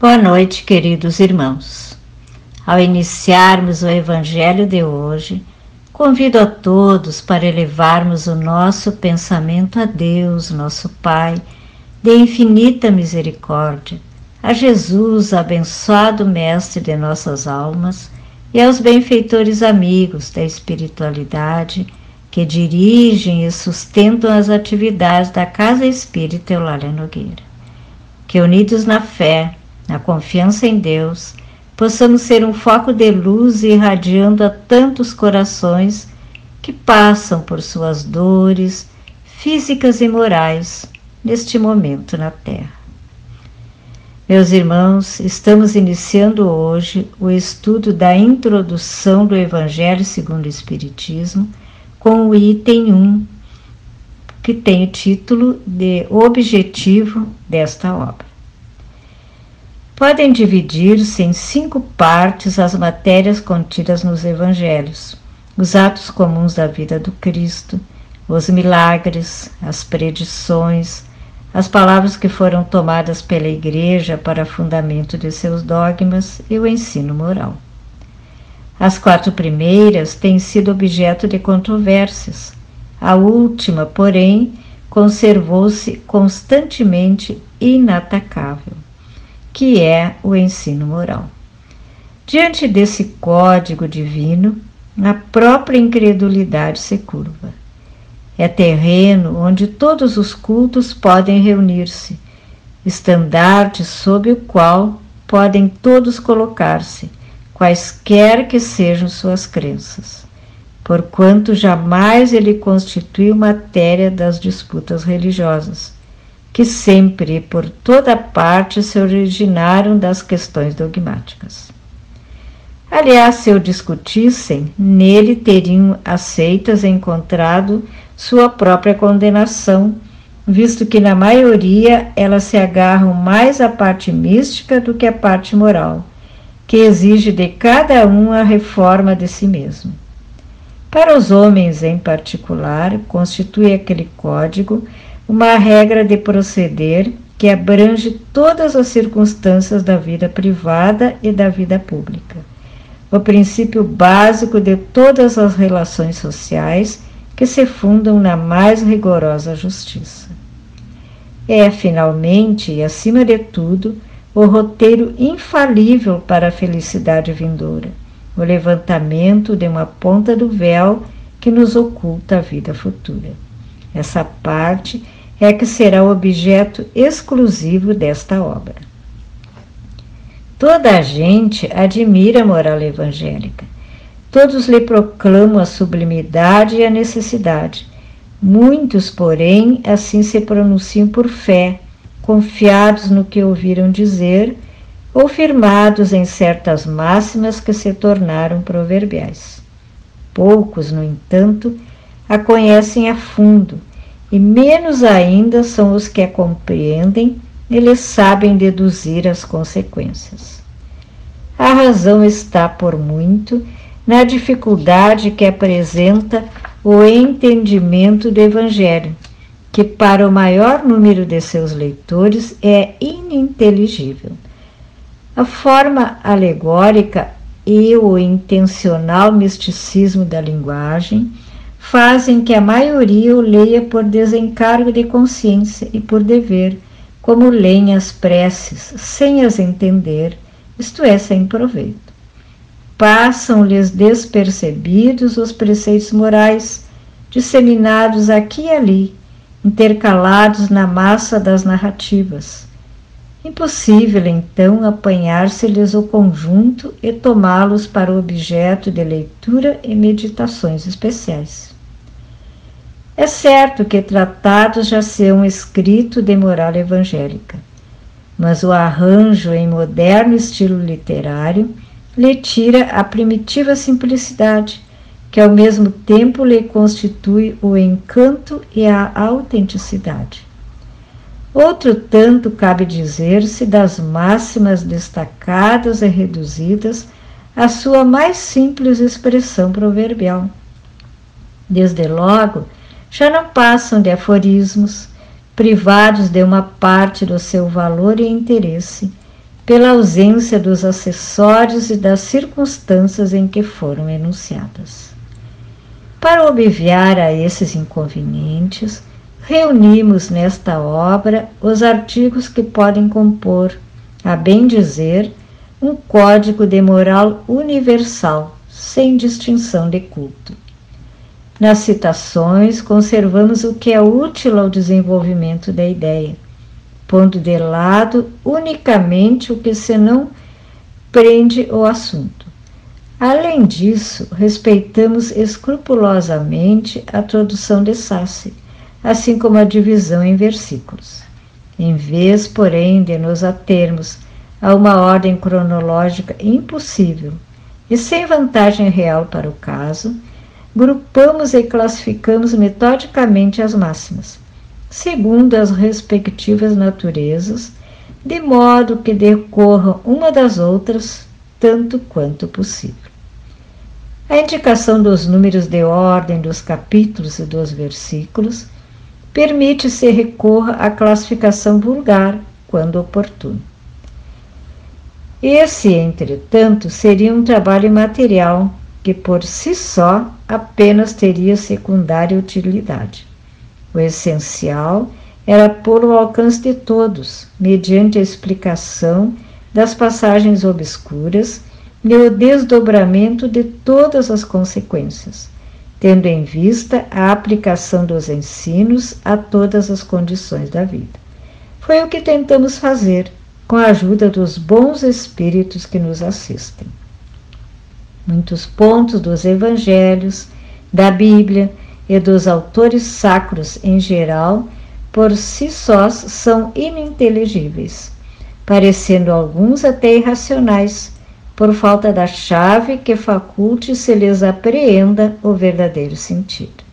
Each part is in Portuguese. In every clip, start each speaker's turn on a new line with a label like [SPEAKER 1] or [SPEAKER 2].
[SPEAKER 1] Boa noite, queridos irmãos. Ao iniciarmos o Evangelho de hoje, convido a todos para elevarmos o nosso pensamento a Deus, nosso Pai, de infinita misericórdia, a Jesus, abençoado Mestre de nossas almas, e aos benfeitores amigos da espiritualidade que dirigem e sustentam as atividades da Casa Espírita Eulália Nogueira. Que unidos na fé, na confiança em Deus, possamos ser um foco de luz irradiando a tantos corações que passam por suas dores físicas e morais neste momento na Terra. Meus irmãos, estamos iniciando hoje o estudo da introdução do Evangelho segundo o Espiritismo com o item 1, que tem o título de Objetivo desta obra podem dividir-se em cinco partes as matérias contidas nos evangelhos: os atos comuns da vida do Cristo, os milagres, as predições, as palavras que foram tomadas pela Igreja para fundamento de seus dogmas e o ensino moral. As quatro primeiras têm sido objeto de controvérsias. A última, porém, conservou-se constantemente inatacável que é o ensino moral. Diante desse código divino, a própria incredulidade se curva. É terreno onde todos os cultos podem reunir-se, estandarte sob o qual podem todos colocar-se, quaisquer que sejam suas crenças, porquanto jamais ele constitui matéria das disputas religiosas que sempre e por toda parte se originaram das questões dogmáticas. Aliás, se o discutissem, nele teriam aceitas encontrado sua própria condenação, visto que na maioria elas se agarram mais à parte mística do que à parte moral, que exige de cada um a reforma de si mesmo. Para os homens em particular, constitui aquele código uma regra de proceder que abrange todas as circunstâncias da vida privada e da vida pública. O princípio básico de todas as relações sociais que se fundam na mais rigorosa justiça. É, finalmente e acima de tudo, o roteiro infalível para a felicidade vindoura, o levantamento de uma ponta do véu que nos oculta a vida futura. Essa parte é que será o objeto exclusivo desta obra. Toda a gente admira a moral evangélica. Todos lhe proclamam a sublimidade e a necessidade. Muitos, porém, assim se pronunciam por fé, confiados no que ouviram dizer ou firmados em certas máximas que se tornaram proverbiais. Poucos, no entanto, a conhecem a fundo e menos ainda são os que a compreendem, eles sabem deduzir as consequências. A razão está, por muito, na dificuldade que apresenta o entendimento do Evangelho, que para o maior número de seus leitores é ininteligível. A forma alegórica e o intencional misticismo da linguagem fazem que a maioria o leia por desencargo de consciência e por dever, como leem as preces, sem as entender, isto é, sem proveito. Passam-lhes despercebidos os preceitos morais, disseminados aqui e ali, intercalados na massa das narrativas. Impossível, então, apanhar-se-lhes o conjunto e tomá-los para objeto de leitura e meditações especiais. É certo que tratados já são escritos de moral evangélica, mas o arranjo em moderno estilo literário lhe tira a primitiva simplicidade, que ao mesmo tempo lhe constitui o encanto e a autenticidade. Outro tanto cabe dizer-se das máximas destacadas e reduzidas à sua mais simples expressão proverbial. Desde logo, já não passam de aforismos, privados de uma parte do seu valor e interesse, pela ausência dos acessórios e das circunstâncias em que foram enunciadas. Para obviar a esses inconvenientes, reunimos nesta obra os artigos que podem compor, a bem dizer, um código de moral universal, sem distinção de culto. Nas citações, conservamos o que é útil ao desenvolvimento da ideia pondo de lado unicamente o que se não prende o assunto. Além disso, respeitamos escrupulosamente a tradução de Sassi, assim como a divisão em versículos. Em vez, porém, de nos atermos a uma ordem cronológica impossível e sem vantagem real para o caso, grupamos e classificamos metodicamente as máximas segundo as respectivas naturezas, de modo que decorram uma das outras tanto quanto possível. A indicação dos números de ordem dos capítulos e dos versículos permite-se recorra à classificação vulgar quando oportuno. Esse, entretanto, seria um trabalho material que por si só apenas teria secundária utilidade. O essencial era pôr ao alcance de todos, mediante a explicação das passagens obscuras e o desdobramento de todas as consequências, tendo em vista a aplicação dos ensinos a todas as condições da vida. Foi o que tentamos fazer com a ajuda dos bons espíritos que nos assistem. Muitos pontos dos evangelhos, da Bíblia e dos autores sacros em geral, por si sós são ininteligíveis, parecendo alguns até irracionais, por falta da chave que faculte se lhes apreenda o verdadeiro sentido.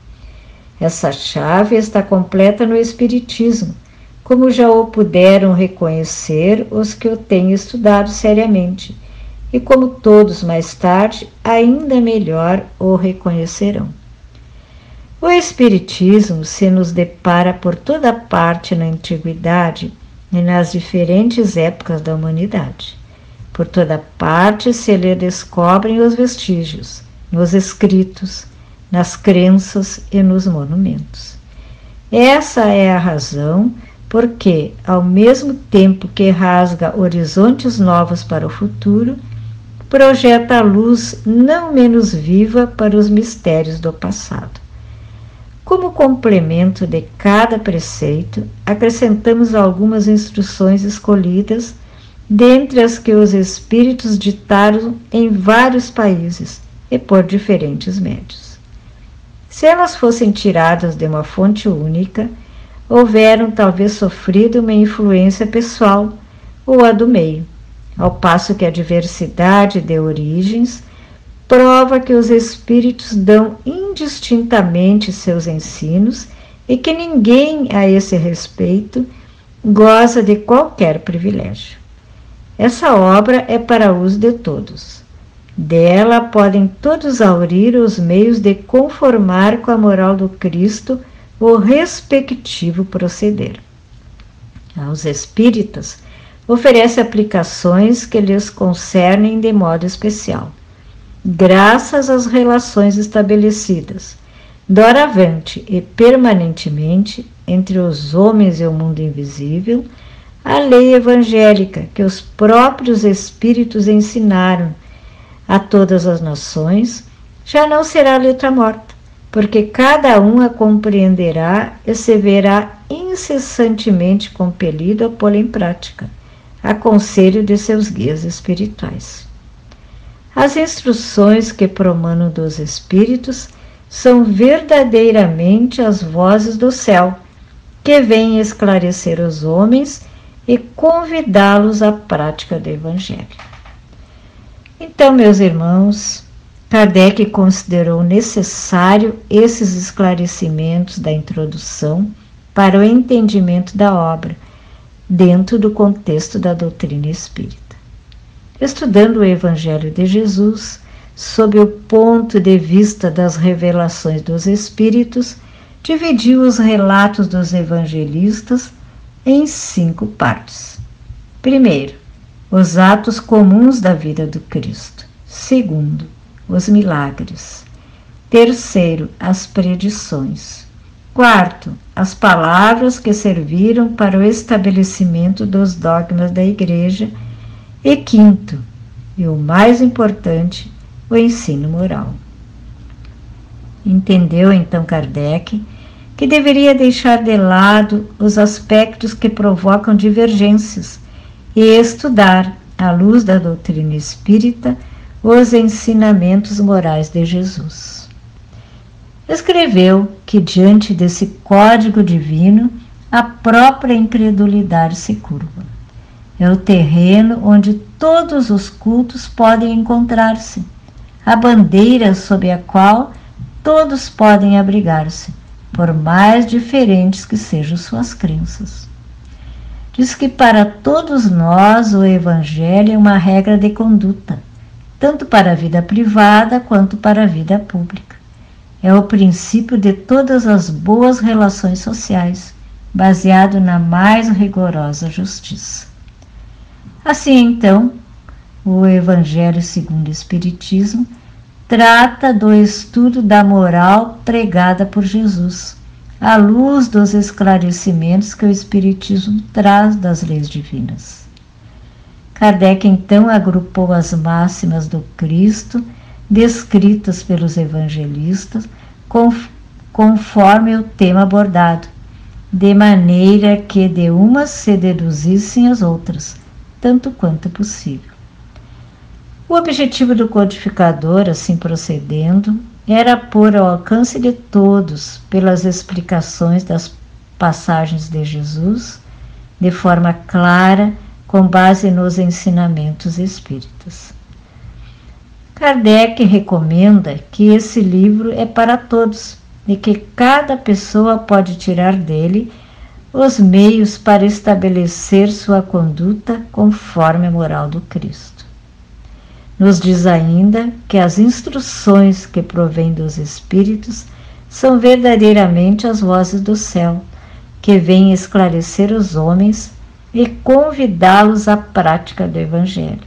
[SPEAKER 1] Essa chave está completa no Espiritismo, como já o puderam reconhecer os que o têm estudado seriamente, e como todos mais tarde ainda melhor o reconhecerão. O Espiritismo se nos depara por toda parte na antiguidade e nas diferentes épocas da humanidade. Por toda parte se lhe descobrem os vestígios, nos escritos, nas crenças e nos monumentos. Essa é a razão porque, ao mesmo tempo que rasga horizontes novos para o futuro, projeta a luz não menos viva para os mistérios do passado. Como complemento de cada preceito, acrescentamos algumas instruções escolhidas, dentre as que os espíritos ditaram em vários países e por diferentes médios. Se elas fossem tiradas de uma fonte única, houveram talvez sofrido uma influência pessoal ou a do meio, ao passo que a diversidade de origens prova que os espíritos dão indistintamente seus ensinos e que ninguém a esse respeito goza de qualquer privilégio. Essa obra é para uso de todos. Dela podem todos aurir os meios de conformar com a moral do Cristo o respectivo proceder. Aos espíritas, oferece aplicações que lhes concernem de modo especial graças às relações estabelecidas, doravante e permanentemente, entre os homens e o mundo invisível, a lei evangélica que os próprios Espíritos ensinaram a todas as nações, já não será letra morta, porque cada um a compreenderá e se verá incessantemente compelido a pô-la em prática, a conselho de seus guias espirituais. As instruções que promanam dos Espíritos são verdadeiramente as vozes do céu, que vêm esclarecer os homens e convidá-los à prática do Evangelho. Então, meus irmãos, Kardec considerou necessário esses esclarecimentos da introdução para o entendimento da obra, dentro do contexto da doutrina espírita estudando o Evangelho de Jesus sob o ponto de vista das revelações dos Espíritos, dividiu os relatos dos evangelistas em cinco partes. Primeiro, os atos comuns da vida do Cristo. Segundo, os milagres. Terceiro, as predições. Quarto, as palavras que serviram para o estabelecimento dos dogmas da Igreja. E quinto, e o mais importante, o ensino moral. Entendeu então Kardec que deveria deixar de lado os aspectos que provocam divergências e estudar, à luz da doutrina espírita, os ensinamentos morais de Jesus. Escreveu que, diante desse código divino, a própria incredulidade se curva. É o terreno onde todos os cultos podem encontrar-se, a bandeira sob a qual todos podem abrigar-se, por mais diferentes que sejam suas crenças. Diz que para todos nós o Evangelho é uma regra de conduta, tanto para a vida privada quanto para a vida pública. É o princípio de todas as boas relações sociais, baseado na mais rigorosa justiça. Assim, então, o Evangelho segundo o Espiritismo trata do estudo da moral pregada por Jesus, à luz dos esclarecimentos que o Espiritismo traz das leis divinas. Kardec então agrupou as máximas do Cristo, descritas pelos evangelistas, conforme o tema abordado, de maneira que de umas se deduzissem as outras, tanto quanto possível. O objetivo do codificador, assim procedendo, era pôr ao alcance de todos, pelas explicações das passagens de Jesus, de forma clara, com base nos ensinamentos espíritas. Kardec recomenda que esse livro é para todos e que cada pessoa pode tirar dele os meios para estabelecer sua conduta conforme a moral do Cristo. Nos diz ainda que as instruções que provêm dos Espíritos são verdadeiramente as vozes do céu, que vêm esclarecer os homens e convidá-los à prática do Evangelho.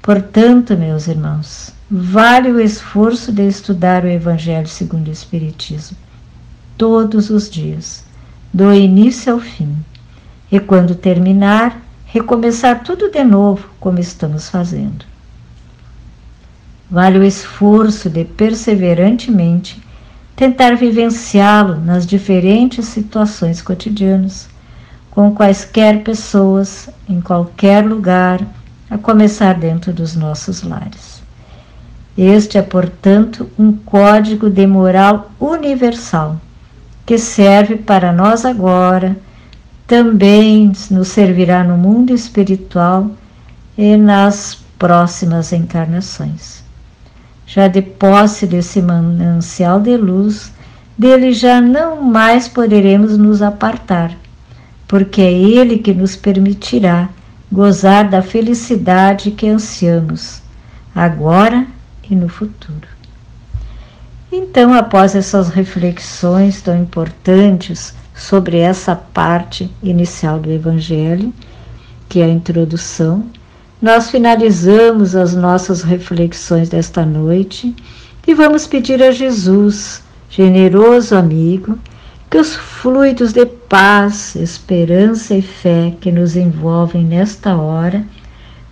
[SPEAKER 1] Portanto, meus irmãos, vale o esforço de estudar o Evangelho segundo o Espiritismo, todos os dias, do início ao fim, e quando terminar, recomeçar tudo de novo, como estamos fazendo. Vale o esforço de perseverantemente tentar vivenciá-lo nas diferentes situações cotidianas, com quaisquer pessoas, em qualquer lugar, a começar dentro dos nossos lares. Este é, portanto, um código de moral universal que serve para nós agora também nos servirá no mundo espiritual e nas próximas encarnações. Já de posse desse manancial de luz, dele já não mais poderemos nos apartar, porque é ele que nos permitirá gozar da felicidade que ansiamos, agora e no futuro. Então, após essas reflexões tão importantes sobre essa parte inicial do Evangelho, que é a introdução. Nós finalizamos as nossas reflexões desta noite e vamos pedir a Jesus, generoso amigo, que os fluidos de paz, esperança e fé que nos envolvem nesta hora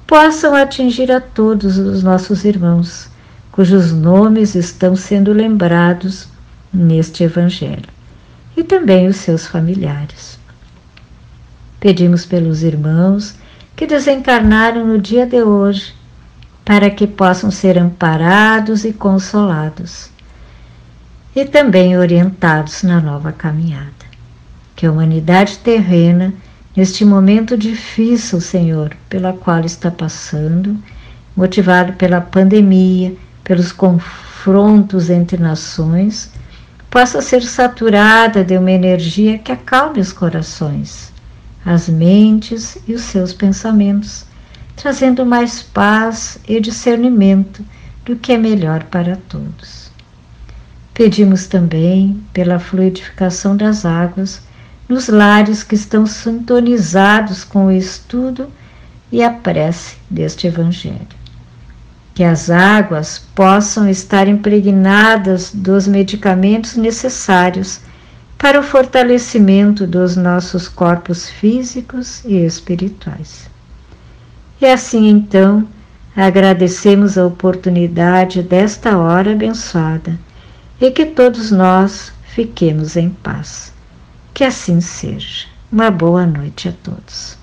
[SPEAKER 1] possam atingir a todos os nossos irmãos, cujos nomes estão sendo lembrados neste Evangelho e também os seus familiares. Pedimos pelos irmãos que desencarnaram no dia de hoje, para que possam ser amparados e consolados, e também orientados na nova caminhada. Que a humanidade terrena, neste momento difícil, Senhor, pela qual está passando, motivado pela pandemia, pelos confrontos entre nações, possa ser saturada de uma energia que acalme os corações, as mentes e os seus pensamentos, trazendo mais paz e discernimento do que é melhor para todos. Pedimos também pela fluidificação das águas nos lares que estão sintonizados com o estudo e a prece deste Evangelho. Que as águas possam estar impregnadas dos medicamentos necessários para o fortalecimento dos nossos corpos físicos e espirituais. E assim então, agradecemos a oportunidade desta hora abençoada e que todos nós fiquemos em paz. Que assim seja. Uma boa noite a todos.